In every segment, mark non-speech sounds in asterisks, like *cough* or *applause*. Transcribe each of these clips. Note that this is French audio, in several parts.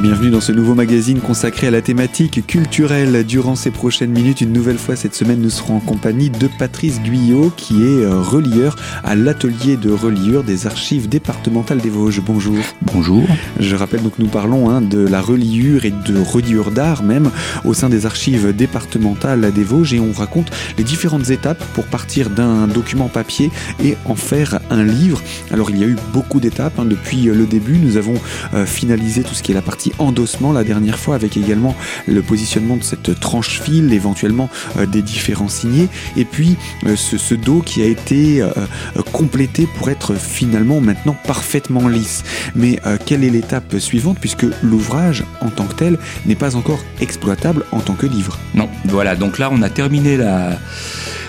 bienvenue dans ce nouveau magazine consacré à la thématique culturelle. Durant ces prochaines minutes, une nouvelle fois cette semaine, nous serons en compagnie de Patrice Guyot, qui est euh, relieur à l'atelier de reliure des archives départementales des Vosges. Bonjour. Bonjour. Je rappelle donc nous parlons hein, de la reliure et de reliure d'art même au sein des archives départementales des Vosges et on raconte les différentes étapes pour partir d'un document papier et en faire un livre. Alors il y a eu beaucoup d'étapes hein, depuis le début. Nous avons euh, finalisé tout ce qui est la partie endossement la dernière fois avec également le positionnement de cette tranche fil, éventuellement euh, des différents signés, et puis euh, ce, dos qui a été euh, complété pour être finalement maintenant parfaitement lisse. Mais quelle est l'étape suivante puisque l'ouvrage en tant que tel n'est pas encore exploitable en tant que livre? Non, voilà, donc là on a terminé la...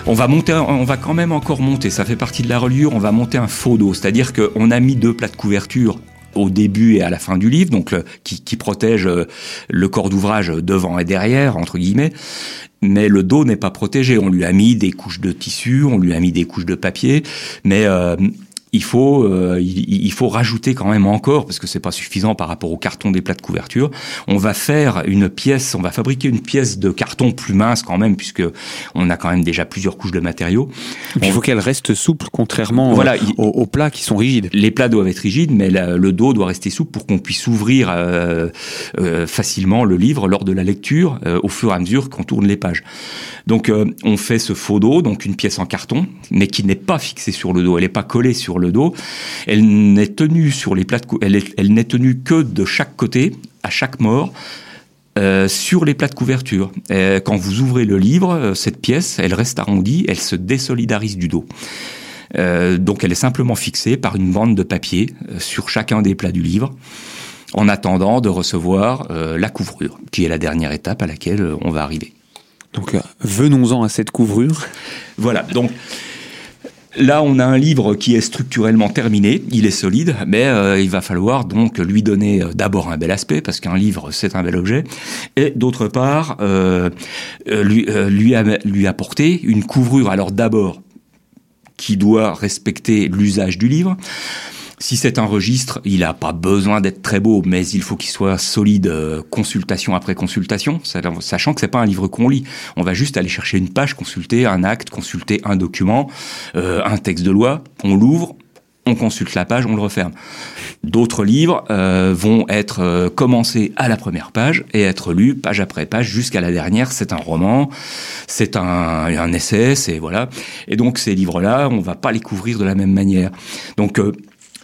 On va monter, on va quand même encore monter, ça fait partie de la reliure, on va monter un faux dos, c'est-à-dire qu'on a mis deux plats de couverture au début et à la fin du livre, donc qui, qui, protège euh, le corps d'ouvrage devant et derrière, entre guillemets. Mais le dos n'est pas protégé. On lui a mis des couches de tissu, on lui a mis des couches de papier, mais euh, il faut, euh, il, faut rajouter quand même encore, parce que c'est pas suffisant par rapport au carton des plats de couverture. On va faire une pièce, on va fabriquer une pièce de carton plus mince quand même, puisque on a quand même déjà plusieurs couches de matériaux. il faut qu'elle reste souple, contrairement voilà, aux, plats qui sont rigides. Les plats doivent être rigides, mais le dos doit rester souple pour qu'on puisse ouvrir euh, euh, facilement le livre lors de la lecture, au fur et à mesure qu'on tourne les pages. Donc on fait ce faux dos, donc une pièce en carton, mais qui n'est pas fixée sur le dos, elle n'est pas collée sur le le dos. Elle n'est tenue sur les plates, elle, elle n'est tenue que de chaque côté, à chaque mort. Euh, sur les plats de couverture. Euh, quand vous ouvrez le livre, euh, cette pièce, elle reste arrondie, elle se désolidarise du dos. donc elle est simplement fixée par une bande de papier sur chacun des plats du livre, en attendant de recevoir la couvrure, qui est la dernière étape à laquelle on va arriver. Donc venons-en à cette couvrure. Voilà, donc Là, on a un livre qui est structurellement terminé, il est solide, mais euh, il va falloir donc lui donner euh, d'abord un bel aspect, parce qu'un livre, c'est un bel objet, et d'autre part, euh, lui, lui, lui apporter une couvrure. Alors d'abord, qui doit respecter l'usage du livre, si c'est un registre, il n'a pas besoin d'être très beau, mais il faut qu'il soit solide euh, consultation après consultation, sachant que c'est pas un livre qu'on lit. On va juste aller chercher une page, consulter un acte, consulter un document, euh, un texte de loi, on l'ouvre, on consulte la page, on le referme. D'autres livres euh, vont être commencés à la première page et être lus page après page jusqu'à la dernière. C'est un roman, c'est un, essai, c'est voilà. Et donc ces livres-là, on va pas les couvrir de la même manière. Donc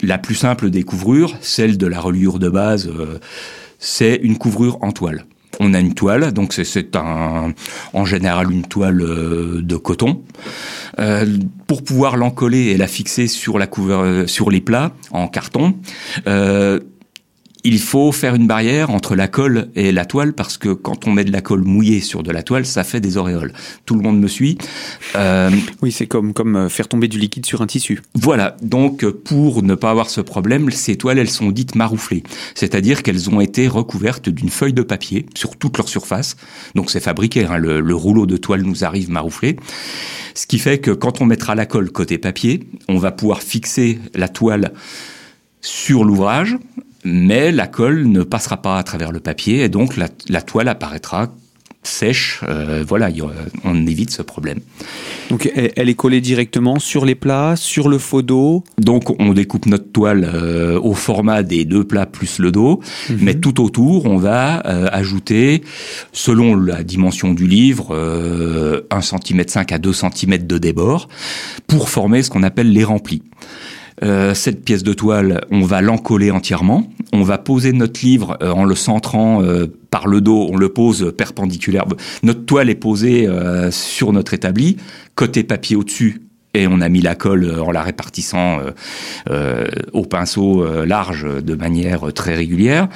la plus simple des couvrures, celle de la reliure de base, euh, c'est une couvrure en toile. On a une toile, donc c'est un, en général une toile euh, de coton. Euh, pour pouvoir l'encoller et la fixer sur les plats en carton, il faut faire une barrière entre la colle et la toile parce que quand on met de la colle mouillée sur de la toile, ça fait des auréoles. Tout le monde me suit. Euh, oui, c'est comme comme euh, faire tomber du liquide sur un tissu. Voilà. Donc pour ne pas avoir ce problème, ces toiles elles sont dites marouflées, c'est-à-dire qu'elles ont été recouvertes d'une feuille de papier sur toute leur surface. Donc c'est fabriqué. Hein, le, le rouleau de toile nous arrive marouflé. Ce qui fait que quand on mettra la colle côté papier, on va pouvoir fixer la toile sur l'ouvrage mais la colle ne passera pas à travers le papier et donc la, toile apparaîtra sèche. Euh, voilà, on évite ce problème. Donc elle est collée directement sur les plats, sur le faux dos. Donc on découpe notre toile euh, au format des deux plats plus le dos, mhm. mais tout autour on va euh, ajouter, selon la dimension du livre, 1 cm 5 à 2 cm de débord pour former ce qu'on appelle les remplis. Euh, cette pièce de toile, on va l'encoller entièrement. On va poser notre livre euh, en le centrant euh, par le dos, on le pose perpendiculaire. Notre toile est posée sur notre établi, côté papier au-dessus, et on a mis la colle euh, en la répartissant euh, euh, au pinceau large de manière très régulière.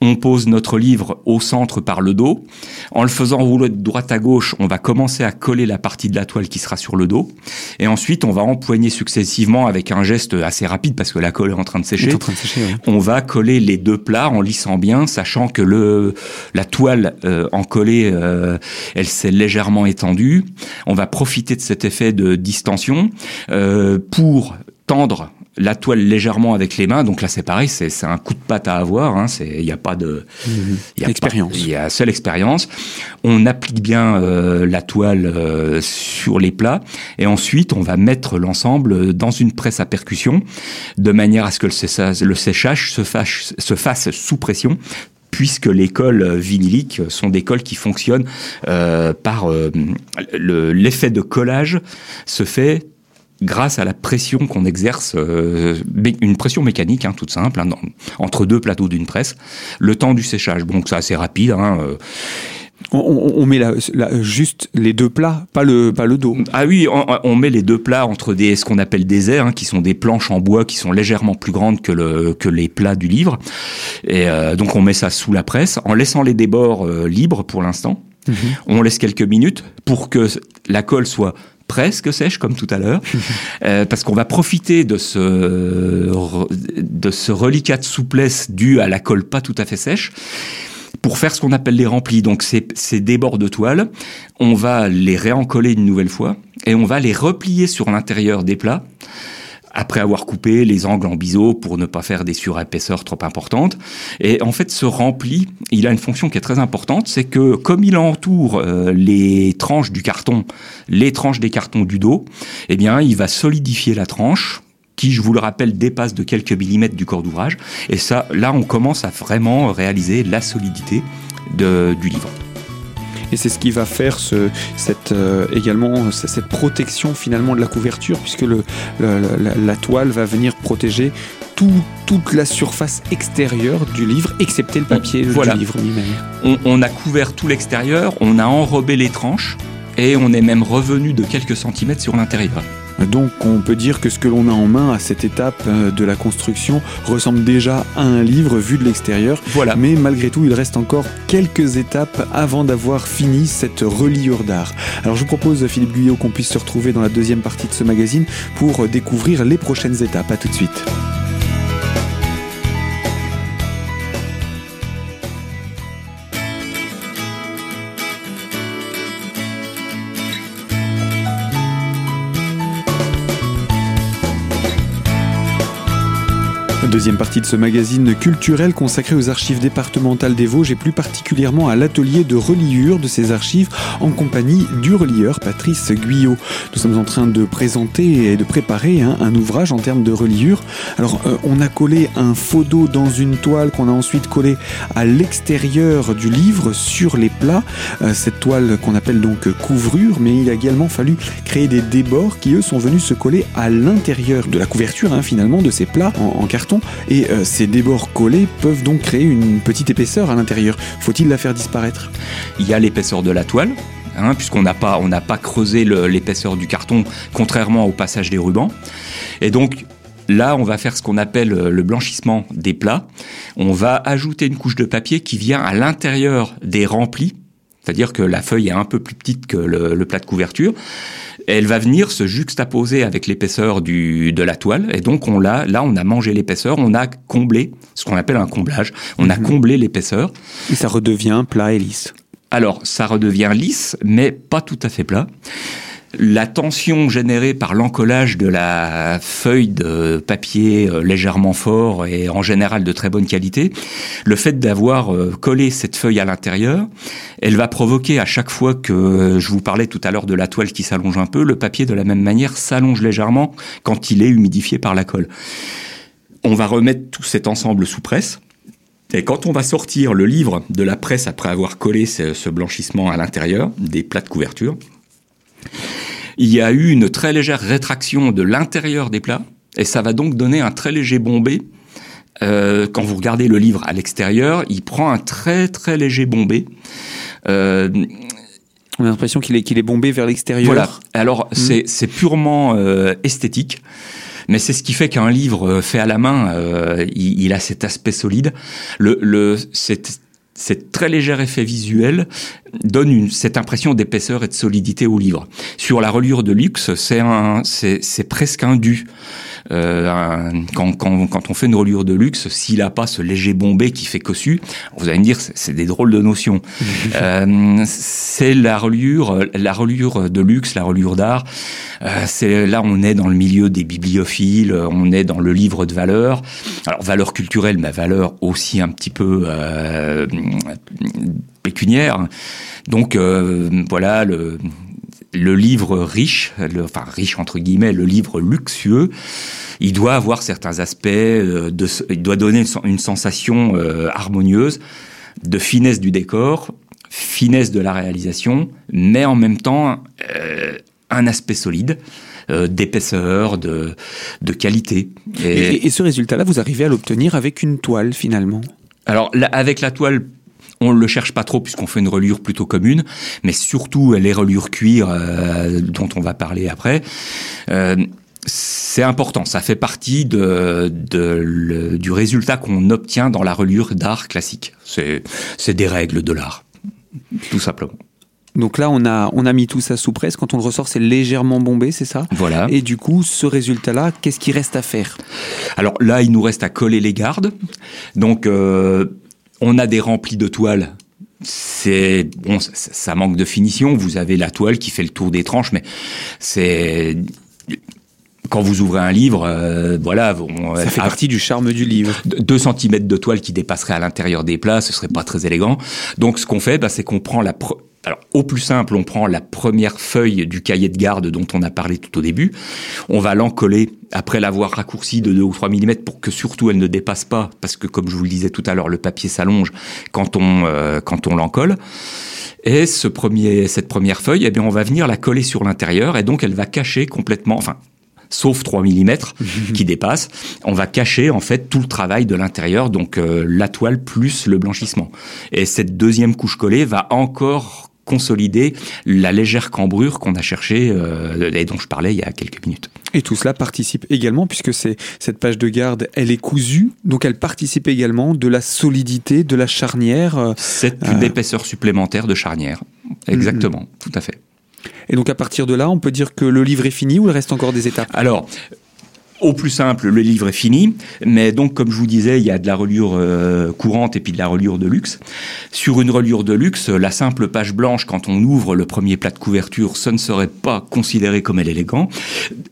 On pose notre livre au centre par le dos. En le faisant rouler de droite à gauche, on va commencer à coller la partie de la toile qui sera sur le dos. Et ensuite, on va empoigner successivement avec un geste assez rapide parce que la colle est en train de sécher. On va coller les deux plats en lissant bien, sachant que le la toile en collée, elle s'est légèrement étendue. On va profiter de cet effet de distension euh, pour tendre la toile légèrement avec les mains. Donc là, c'est pareil, c'est un coup de patte à avoir. Hein, il n'y a pas de expérience. Il y a seule expérience. On applique bien euh, la toile euh, sur les plats et ensuite on va mettre l'ensemble dans une presse à percussion de manière à ce que le séchage, le séchage se, fasse, se fasse sous pression puisque les cols vinyliques sont des cols qui fonctionnent euh, par l'effet de collage se fait grâce à la pression qu'on exerce, euh, une pression mécanique hein, toute simple, hein, entre deux plateaux d'une presse, le temps du séchage. Donc c'est assez rapide. Hein, euh. on, met juste les deux plats, pas le, pas le dos. Ah oui, on, met les deux plats entre des, ce qu'on appelle des airs, qui sont des planches en bois qui sont légèrement plus grandes que, le, que les plats du livre. Et euh, donc on met ça sous la presse en laissant les débords libres pour l'instant. Mhm. On laisse quelques minutes pour que la colle soit presque sèche comme tout à l'heure, *laughs* euh, parce qu'on va profiter de ce, de ce reliquat de souplesse dû à la colle pas tout à fait sèche pour faire ce qu'on appelle les remplis. Donc ces, débords de toile, on va les réencoller une nouvelle fois et on va les replier sur l'intérieur des plats après avoir coupé les angles en biseau pour ne pas faire des surépaisseurs trop importantes. Et en fait, ce rempli, il a une fonction qui est très importante, c'est que comme il entoure euh, les tranches du carton, les tranches des cartons du dos, eh bien, il va solidifier la tranche qui, je vous le rappelle, dépasse de quelques millimètres du corps d'ouvrage. Et ça, là, on commence à vraiment réaliser la solidité de, du livre et c'est ce qui va faire ce, cette, euh, également cette protection finalement de la couverture puisque le, la, toile va venir protéger tout, toute la surface extérieure du livre, excepté le papier du livre lui-même. On, on, a couvert tout l'extérieur, on a enrobé les tranches et on est même revenu de quelques centimètres sur l'intérieur. Donc on peut dire que ce que l'on a en main à cette étape euh, de la construction ressemble déjà à un livre vu de l'extérieur. Voilà. Mais malgré tout, il reste encore quelques étapes avant d'avoir fini cette reliure d'art. Alors je vous propose, Philippe Guyot, qu'on puisse se retrouver dans la deuxième partie de ce magazine pour découvrir les prochaines étapes. A tout de suite. Deuxième partie de ce magazine culturel consacré aux archives départementales des Vosges et plus particulièrement à l'atelier de reliure de ces archives en compagnie du relieur Patrice Guyot. Nous sommes en train de présenter et de préparer hein, un ouvrage en termes de reliure. Alors euh, on a collé un faux dos dans une toile qu'on a ensuite collé à l'extérieur du livre sur les plats. Euh, cette toile qu'on appelle donc couvrure, mais il a également fallu créer des débords qui eux sont venus se coller à l'intérieur de la couverture hein, finalement de ces plats en carton et euh, ces débords collés peuvent donc créer une petite épaisseur à l'intérieur. Faut-il la faire disparaître? Il y a l'épaisseur de la toile, Hein, puisqu'on n'a pas, pas creusé l'épaisseur du carton, contrairement au passage des rubans. Et donc, là, on va faire ce qu'on appelle euh, le blanchissement des plats. On va ajouter une couche de papier qui vient à l'intérieur des remplis, c'est-à-dire que la feuille est un peu plus petite que le plat de couverture elle va venir se juxtaposer avec l'épaisseur du de la toile et donc on l'a là on a mangé l'épaisseur, on a comblé ce qu'on appelle un comblage, on a mhm. comblé l'épaisseur et ça redevient plat et lisse. Alors ça redevient lisse mais pas tout à fait plat la tension générée par l'encollage de la feuille de papier euh, légèrement fort et en général de très bonne qualité, le fait d'avoir euh, collé cette feuille à l'intérieur, elle va provoquer à chaque fois que je vous parlais tout à l'heure de la toile qui s'allonge un peu, le papier de la même manière s'allonge légèrement quand il est humidifié par la colle. On va remettre tout cet ensemble sous presse. Et quand on va sortir le livre de la presse après avoir collé ce, blanchissement à l'intérieur des plats de couverture, il y a eu une très légère rétraction de l'intérieur des plats, et ça va donc donner un très léger bombé. Euh, quand vous regardez le livre à l'extérieur, il prend un très très léger bombé. Euh, on a l'impression qu'il est, qu'il est bombé vers l'extérieur. Voilà. Alors, hmm. c'est, purement euh, esthétique. Mais c'est ce qui fait qu'un livre fait à la main, il, il, a cet aspect solide. Le, le, c'est cet très léger effet visuel donne cette impression d'épaisseur et de solidité au livre. Sur la reliure de luxe, c'est presque un. Euh, quand, quand, quand, on fait une reliure de luxe, s'il n'a pas ce léger bombé qui fait cossu, vous allez me dire, c'est des drôles de notions. *laughs* euh, c'est la reliure, la reliure de luxe, la reliure d'art. Euh, c'est là, on est dans le milieu des bibliophiles, on est dans le livre de valeur. Alors valeur culturelle, mais valeur aussi un petit peu euh, pécuniaire. Donc euh, voilà le le livre riche, le, enfin riche entre guillemets, le livre luxueux, il doit avoir certains aspects, euh, de, il doit donner une, sensation euh, harmonieuse, de finesse du décor, finesse de la réalisation, mais en même temps euh, un aspect solide. D'épaisseur, de, de qualité. Et, et, et ce résultat-là, vous arrivez à l'obtenir avec une toile finalement? Alors, là, avec la toile, on le cherche pas trop puisqu'on fait une reliure plutôt commune, mais surtout les reliures cuir euh, dont on va parler après. Euh, c'est important, ça fait partie de, de le, du résultat qu'on obtient dans la reliure d'art classique. C'est des règles de l'art, tout simplement. Donc là, on a, on a mis tout ça sous presse. Quand on le ressort, c'est légèrement bombé, c'est ça? Voilà. Et du coup, ce résultat-là, qu'est-ce qu'il reste à faire? Alors là, il nous reste à coller les gardes. Donc, euh, on a des remplis de toile. C'est bon, ça, ça, manque de finition. Vous avez la toile qui fait le tour des tranches, mais c'est quand vous ouvrez un livre, euh, voilà, bon, ça fait partie du charme du livre. 2 cm de toile qui dépasserait à l'intérieur des plats, ce serait pas très élégant. Donc, ce qu'on fait, bah, c'est qu'on prend la alors, au plus simple, on prend la première feuille du cahier de garde dont on a parlé tout au début. On va l'encoller après l'avoir raccourci de 2 ou 3 mm pour que surtout elle ne dépasse pas, parce que comme je vous le disais tout à l'heure, le papier s'allonge quand on, euh, quand on l'encolle. Et ce premier, cette première feuille, eh bien, on va venir la coller sur l'intérieur et donc elle va cacher complètement, enfin, sauf 3 mm *laughs* qui dépassent, on va cacher en fait tout le travail de l'intérieur, donc euh, la toile plus le blanchissement. Et cette deuxième couche collée va encore consolider la légère cambrure qu'on a cherché euh, et dont je parlais il y a quelques minutes. Et tout cela participe également, puisque c'est cette page de garde, elle est cousue, donc elle participe également de la solidité, de la charnière. Euh, c'est une euh... épaisseur supplémentaire de charnière. Exactement, mm -hmm. tout à fait. Et donc à partir de là, on peut dire que le livre est fini ou il reste encore des étapes? Alors, au plus simple, le livre est fini, mais donc comme je vous disais, il y a de la reliure euh, courante et puis de la reliure de luxe. Sur une reliure de luxe, la simple page blanche, quand on ouvre le premier plat de couverture, ce ne serait pas considéré comme élégant.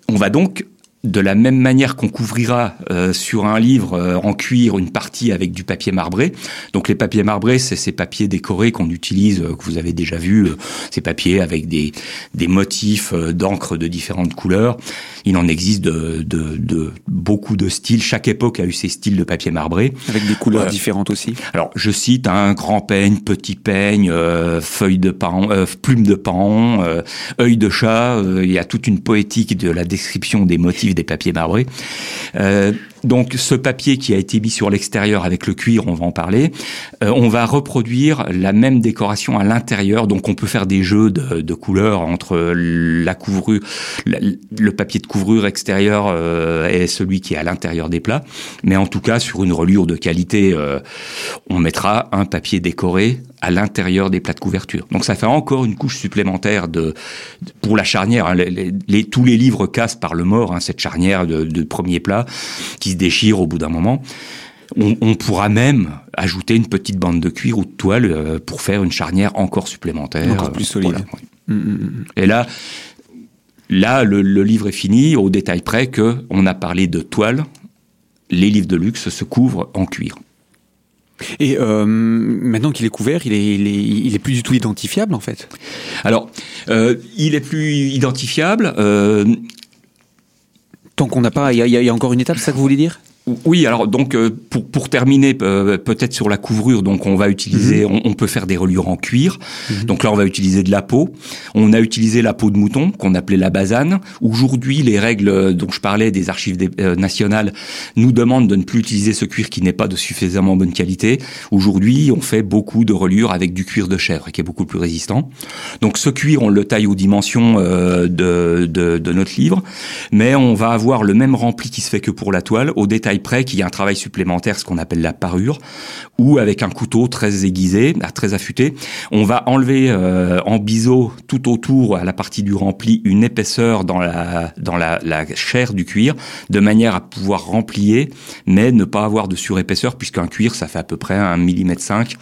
On va donc de la même manière qu'on couvrira euh, sur un livre euh, en cuir une partie avec du papier marbré. Donc les papiers marbrés, c'est ces papiers décorés qu'on utilise, euh, que vous avez déjà vu, euh, ces papiers avec des, des motifs euh, d'encre de différentes couleurs. Il en existe de, de, de, beaucoup de styles. Chaque époque a eu ses styles de papier marbré. Avec des couleurs différentes aussi. Alors je cite un grand peigne, petit peigne, feuille de pan, plume de pan, œil de chat. il y a toute une poétique de la description des motifs des papiers marbrés. Euh, donc ce papier qui a été mis sur l'extérieur avec le cuir, on va en parler, euh, on va reproduire la même décoration à l'intérieur. Donc on peut faire des jeux de, couleurs entre la couvrure, le papier de couvrure extérieur euh, et celui qui est à l'intérieur des plats. Mais en tout cas, sur une reliure de qualité, euh, on mettra un papier décoré à l'intérieur des plats de couverture. Donc ça fait encore une couche supplémentaire de pour la charnière. Hein, tous les livres cassent par le mort hein, cette charnière de, de premier plat qui se déchire au bout d'un moment. On, on, pourra même ajouter une petite bande de cuir ou de toile euh, pour faire une charnière encore supplémentaire, encore plus solide. Voilà, oui. mmh. Et là, là le, le, livre est fini au détail près que on a parlé de toile. Les livres de luxe se couvrent en cuir. Et euh, maintenant qu'il est couvert, il est, il, est, il est plus du tout identifiable en fait? Alors, euh, il est plus identifiable. Euh, Tant qu'on n'a pas, il y, a encore une étape, c'est ça que vous voulez dire? Oui, alors donc euh, pour, pour terminer euh, peut-être sur la couvrure, donc on va utiliser, mmh. on, on, peut faire des reliures en cuir. Mmh. Donc là on va utiliser de la peau. On a utilisé la peau de mouton qu'on appelait la basane. Aujourd'hui les règles dont je parlais des archives des, euh, nationales nous demandent de ne plus utiliser ce cuir qui n'est pas de suffisamment bonne qualité. Aujourd'hui on fait beaucoup de reliures avec du cuir de chèvre qui est beaucoup plus résistant. Donc ce cuir on le taille aux dimensions euh, de, de, de notre livre, mais on va avoir le même rempli qui se fait que pour la toile au détail près qu'il y a un travail supplémentaire, ce qu'on appelle la parure, où avec un couteau très aiguisé, ah, très affûté, on va enlever euh, en biseau tout autour à la partie du rempli une épaisseur dans la dans la, la chair du cuir, de manière à pouvoir remplier, mais ne pas avoir de surépaisseur puisqu'un cuir ça fait à peu près un millimètre 5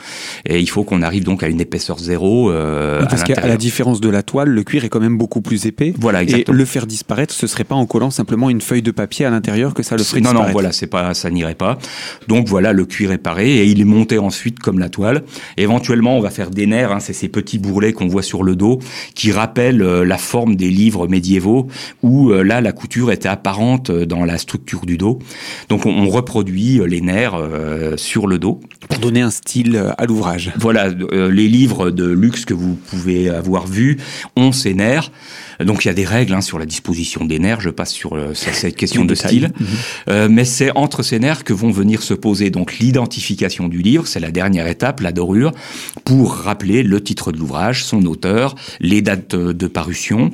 et il faut qu'on arrive donc à une épaisseur zéro. Euh, parce qu'à la différence de la toile, le cuir est quand même beaucoup plus épais. Voilà, exactement. Et le faire disparaître, ce serait pas en collant simplement une feuille de papier à l'intérieur que ça le ferait non, disparaître. Non, voilà, c'est pas, ça n'irait pas. Donc voilà, le cuir est paré et il est monté ensuite comme la toile. Éventuellement, on va faire des nerfs, hein, c'est ces petits bourrelets qu'on voit sur le dos qui rappellent euh, la forme des livres médiévaux où euh, là la couture était apparente euh, dans la structure du dos. Donc on, on reproduit les nerfs sur le dos pour donner un style à l'ouvrage. Voilà, les livres de luxe que vous pouvez avoir vus ont ces nerfs. Donc il y a des règles hein, sur la disposition des nerfs. Je passe sur, euh, cette question de style, mhm. mais c'est entre ces nerfs que vont venir se poser donc l'identification du livre. C'est la dernière étape, la dorure, pour rappeler le titre de l'ouvrage, son auteur, les dates de parution.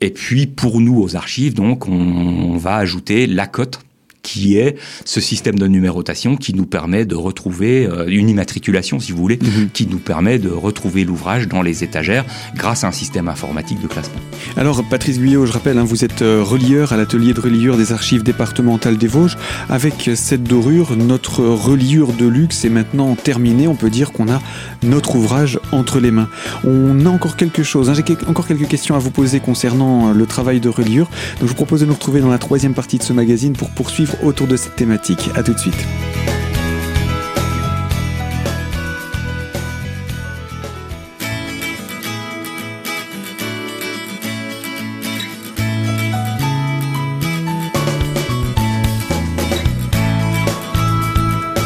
Et puis pour nous aux archives, donc on va ajouter la cote qui est ce système de numérotation qui nous permet de retrouver euh, une immatriculation, si vous voulez, mhm. qui nous permet de retrouver l'ouvrage dans les étagères grâce à un système informatique de classement. Alors, Patrice Guyot, je rappelle, hein, vous êtes euh, relieur à l'atelier de reliure des archives départementales des Vosges. Avec cette dorure, notre reliure de luxe est maintenant terminée. On peut dire qu'on a notre ouvrage entre les mains. On a encore quelque chose. Hein. J'ai encore quelques questions à vous poser concernant euh, le travail de reliure. Donc, je vous propose de nous retrouver dans la troisième partie de ce magazine pour poursuivre autour de cette thématique. A tout de suite.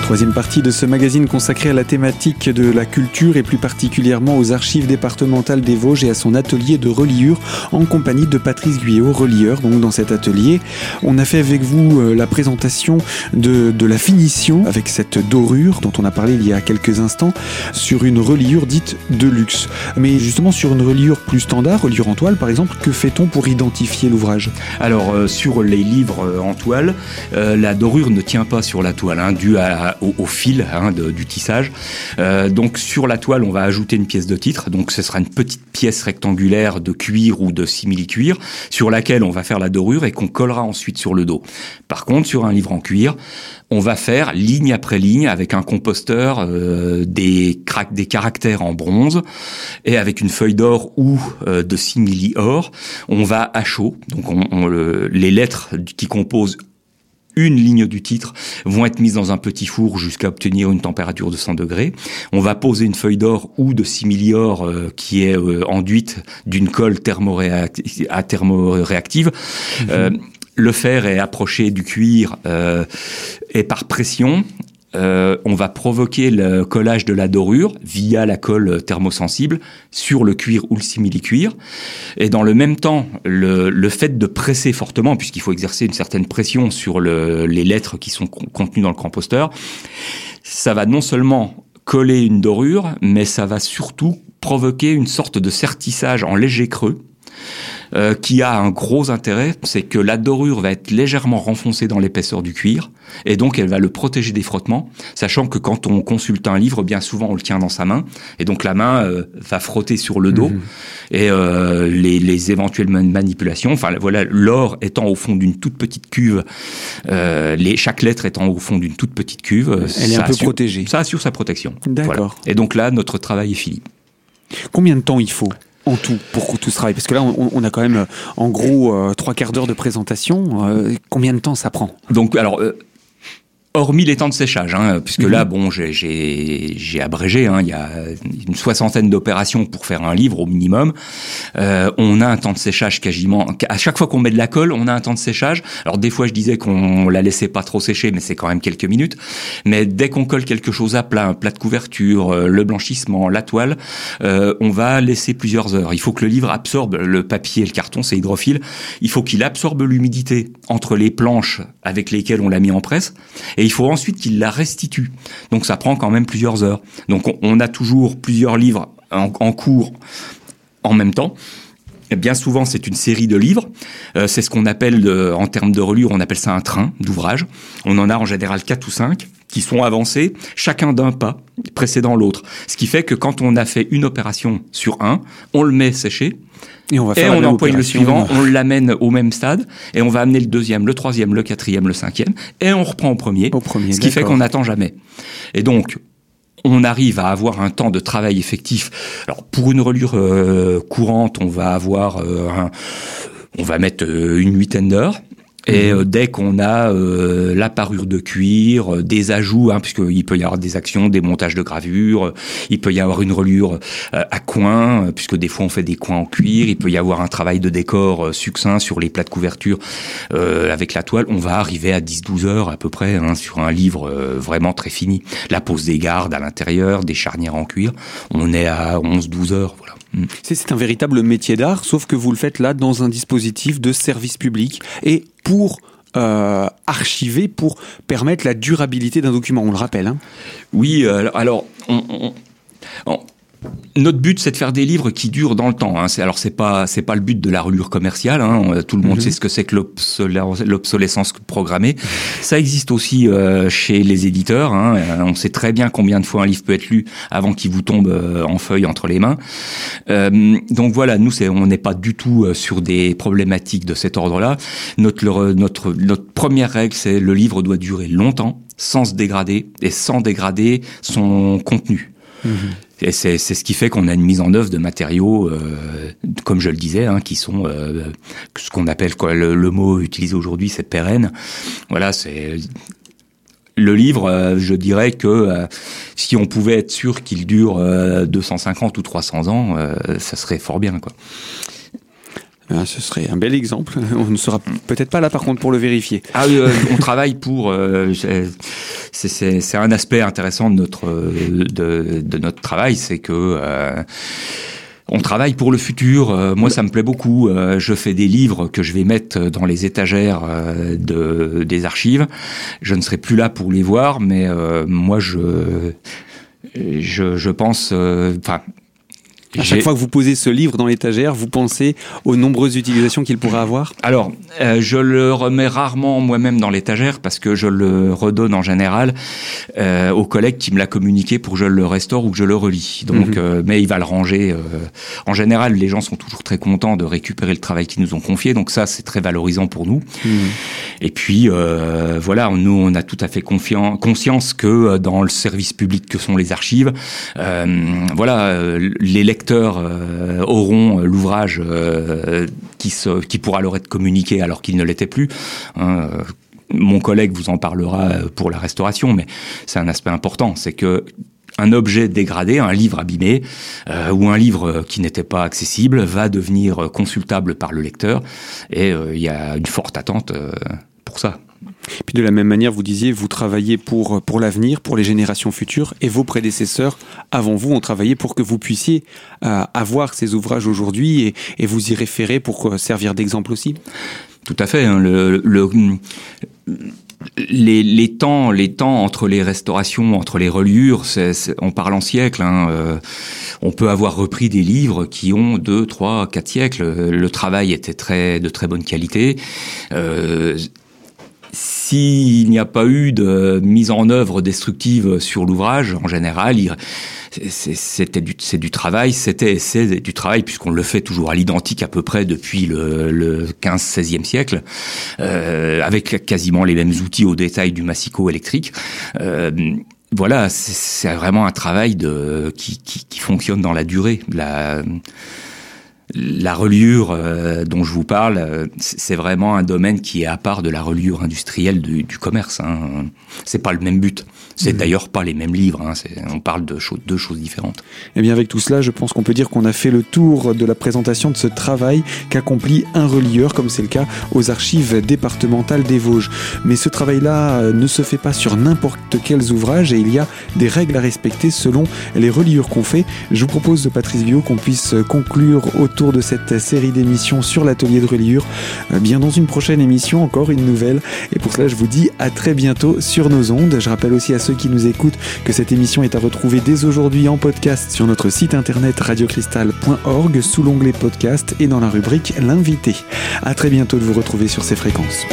Troisième partie de ce magazine consacré à la thématique de la culture et plus particulièrement aux archives départementales des Vosges et à son atelier de reliure en compagnie de Patrice Guyot, relieur. Donc dans cet atelier, on a fait avec vous euh, la présentation de, la finition avec cette dorure dont on a parlé il y a quelques instants sur une reliure dite de luxe. Mais justement sur une reliure plus standard, reliure en toile par exemple, que fait-on pour identifier l'ouvrage? Alors euh, sur les livres euh, en toile, la dorure ne tient pas sur la toile, hein, dû à au, fil hein, du tissage. Euh, donc sur la toile, on va ajouter une pièce de titre. Donc ce sera une petite pièce rectangulaire de cuir ou de simili-cuir sur laquelle on va faire la dorure et qu'on collera ensuite sur le dos. Par contre, sur un livre en cuir, on va faire ligne après ligne avec un composteur euh, des, des caractères en bronze et avec une feuille d'or ou euh, de simili-or. On va à chaud, donc on, les lettres qui composent une ligne du titre vont être mises dans un petit four jusqu'à obtenir une température de 100 degrés. On va poser une feuille d'or ou de simili-or euh, qui est euh, enduite d'une colle thermoréactive. Mhm. Euh, le fer est approché du cuir et par pression, euh, on va provoquer le collage de la dorure via la colle thermosensible sur le cuir ou le simili-cuir. Et dans le même temps, le, fait de presser fortement, puisqu'il faut exercer une certaine pression sur les lettres qui sont contenues dans le composteur, ça va non seulement coller une dorure, mais ça va surtout provoquer une sorte de sertissage en léger creux euh, qui a un gros intérêt, c'est que la dorure va être légèrement renfoncée dans l'épaisseur du cuir, et donc elle va le protéger des frottements, sachant que quand on consulte un livre, bien souvent on le tient dans sa main, et donc la main euh, va frotter sur le dos, mhm. et euh, les, les, éventuelles manipulations, enfin voilà, l'or étant au fond d'une toute petite cuve, les, chaque lettre étant au fond d'une toute petite cuve, elle est un peu protégée. Ça assure sa protection. D'accord. Et donc là, notre travail est fini. Combien de temps il faut? En tout pour tout ce travail Parce que là, on, a quand même en gros euh, trois quarts d'heure de présentation. Euh, combien de temps ça prend? Donc, alors, euh, hormis les temps de séchage, hein, puisque là, mhm. bon, j'ai abrégé, hein, il y a une soixantaine d'opérations pour faire un livre au minimum. Euh, on a un temps de séchage quasiment, à chaque fois qu'on met de la colle, on a un temps de séchage. Alors des fois, je disais qu'on la laissait pas trop sécher, mais c'est quand même quelques minutes. Mais dès qu'on colle quelque chose à plat, un plat de couverture, euh, le blanchissement, la toile, euh, on va laisser plusieurs heures. Il faut que le livre absorbe le papier et le carton, c'est hydrophile. Il faut qu'il absorbe l'humidité entre les planches avec lesquelles on l'a mis en presse et il faut ensuite qu'il la restitue. Donc ça prend quand même plusieurs heures. Donc on, a toujours plusieurs livres en, cours en même temps. Bien souvent, c'est une série de livres. Euh, c'est ce qu'on appelle, euh, en termes de reliure, on appelle ça un train d'ouvrage. On en a en général quatre ou cinq qui sont avancés, chacun d'un pas précédant l'autre. Ce qui fait que quand on a fait une opération sur un, on le met séché. Et on, va faire et on emploie le suivant, on l'amène au même stade, et on va amener le deuxième, le troisième, le quatrième, le cinquième, et on reprend au premier, au premier ce qui fait qu'on n'attend jamais. Et donc, on arrive à avoir un temps de travail effectif. Alors pour une reliure euh, courante, on va avoir euh, on va mettre euh, une huitaine d'heures. Et euh, dès qu'on a euh, la parure de cuir, euh, des ajouts, hein, puisqu'il peut y avoir des actions, des montages de gravure, il peut y avoir une reliure à coin, puisque des fois on fait des coins en cuir, il peut y avoir un travail de décor succinct sur les plats de couverture avec la toile, on va arriver à 10-12 heures à peu près hein, sur un livre vraiment très fini. La pose des gardes à l'intérieur, des charnières en cuir, on est à 11-12 heures. Voilà. Mm. C'est un véritable métier d'art, sauf que vous le faites là dans un dispositif de service public et pour euh, archiver, pour permettre la durabilité d'un document, on le rappelle. Hein. Oui, euh, alors on, notre but, c'est de faire des livres qui durent dans le temps. Hein. Alors, c'est pas c'est pas le but de la relure commerciale. Hein. Tout le monde mhm. sait ce que c'est que l'obsolescence programmée. Ça existe aussi euh, chez les éditeurs. Hein. On sait très bien combien de fois un livre peut être lu avant qu'il vous tombe euh, en feuille entre les mains. Euh, donc voilà, nous, on n'est pas du tout euh, sur des problématiques de cet ordre-là. Notre notre notre première règle, c'est le livre doit durer longtemps, sans se dégrader et sans dégrader son contenu. Mhm. Et c'est ce qui fait qu'on a une mise en œuvre de matériaux, euh, comme je le disais, hein, qui sont euh, ce qu'on appelle quoi, le, mot utilisé aujourd'hui, c'est pérenne. Voilà, c'est le livre. Euh, je dirais que si on pouvait être sûr qu'il dure 250 ou 300 ans, ça serait fort bien, quoi. Ah, ce serait un bel exemple. *laughs* On ne sera peut-être pas là par contre pour le vérifier. Ah euh, on travaille pour. Euh, c'est un aspect intéressant de notre de, de notre travail, c'est que. Euh, on travaille pour le futur. moi, ça me plaît beaucoup. je fais des livres que je vais mettre dans les étagères de, des archives. Je ne serai plus là pour les voir, mais moi, je, je, je pense. Enfin, à chaque fois que vous posez ce livre dans l'étagère, vous pensez aux nombreuses utilisations qu'il pourrait avoir Alors, euh, je le remets rarement moi-même dans l'étagère parce que je le redonne en général euh, aux collègues qui me l'a communiqué pour que je le restaure ou que je le relis. Donc, mhm. euh, mais il va le ranger. En général, les gens sont toujours très contents de récupérer le travail qu'ils nous ont confié. Donc ça, c'est très valorisant pour nous. Mhm. Et puis, voilà, nous, on a tout à fait conscience que dans le service public que sont les archives, voilà, les lecteurs euh, auront l'ouvrage euh, qui, pourra leur être communiqué alors qu'il ne l'était plus. Hein, euh, mon collègue vous en parlera pour la restauration, mais c'est un aspect important, c'est que un objet dégradé, un livre abîmé ou un livre qui n'était pas accessible va devenir consultable par le lecteur et il y a une forte attente pour ça. Puis de la même manière, vous disiez, vous travaillez pour, pour l'avenir, pour les générations futures, et vos prédécesseurs avant vous ont travaillé pour que vous puissiez euh, avoir ces ouvrages aujourd'hui et, vous y référer pour euh, servir d'exemple aussi. Tout à fait. Hein, le, le, les, temps, les temps entre les restaurations, entre les reliures, on parle en siècles. Hein, euh, on peut avoir repris des livres qui ont deux, trois, quatre siècles. Le travail était très de très bonne qualité. S'il n'y a pas eu de mise en œuvre destructive sur l'ouvrage, en général, c'était c'est du travail, c'était du travail puisqu'on le fait toujours à l'identique à peu près depuis le, le 15-16e siècle, euh, avec quasiment les mêmes outils au détail du massicot électrique. Euh, voilà, c'est vraiment un travail qui, fonctionne dans la durée. La reliure euh, dont je vous parle, euh, c'est vraiment un domaine qui est à part de la reliure industrielle du, commerce. Hein. C'est pas le même but. C'est mmh. d'ailleurs pas les mêmes livres. Hein. On parle de deux choses différentes. Eh bien, avec tout cela, je pense qu'on peut dire qu'on a fait le tour de la présentation de ce travail qu'accomplit un relieur, comme c'est le cas aux archives départementales des Vosges. Mais ce travail-là euh, ne se fait pas sur n'importe quels ouvrages et il y a des règles à respecter selon les reliures qu'on fait. Je vous propose, Patrice Bio, qu'on puisse conclure autour de cette série d'émissions sur l'atelier de reliure. Euh, bien dans une prochaine émission, encore une nouvelle. Et pour cela, je vous dis à très bientôt sur nos ondes. Je rappelle aussi à ceux qui nous écoutent que cette émission est à retrouver dès aujourd'hui en podcast sur notre site internet radiocristal.org sous l'onglet podcast et dans la rubrique l'invité. À très bientôt de vous retrouver sur ces fréquences.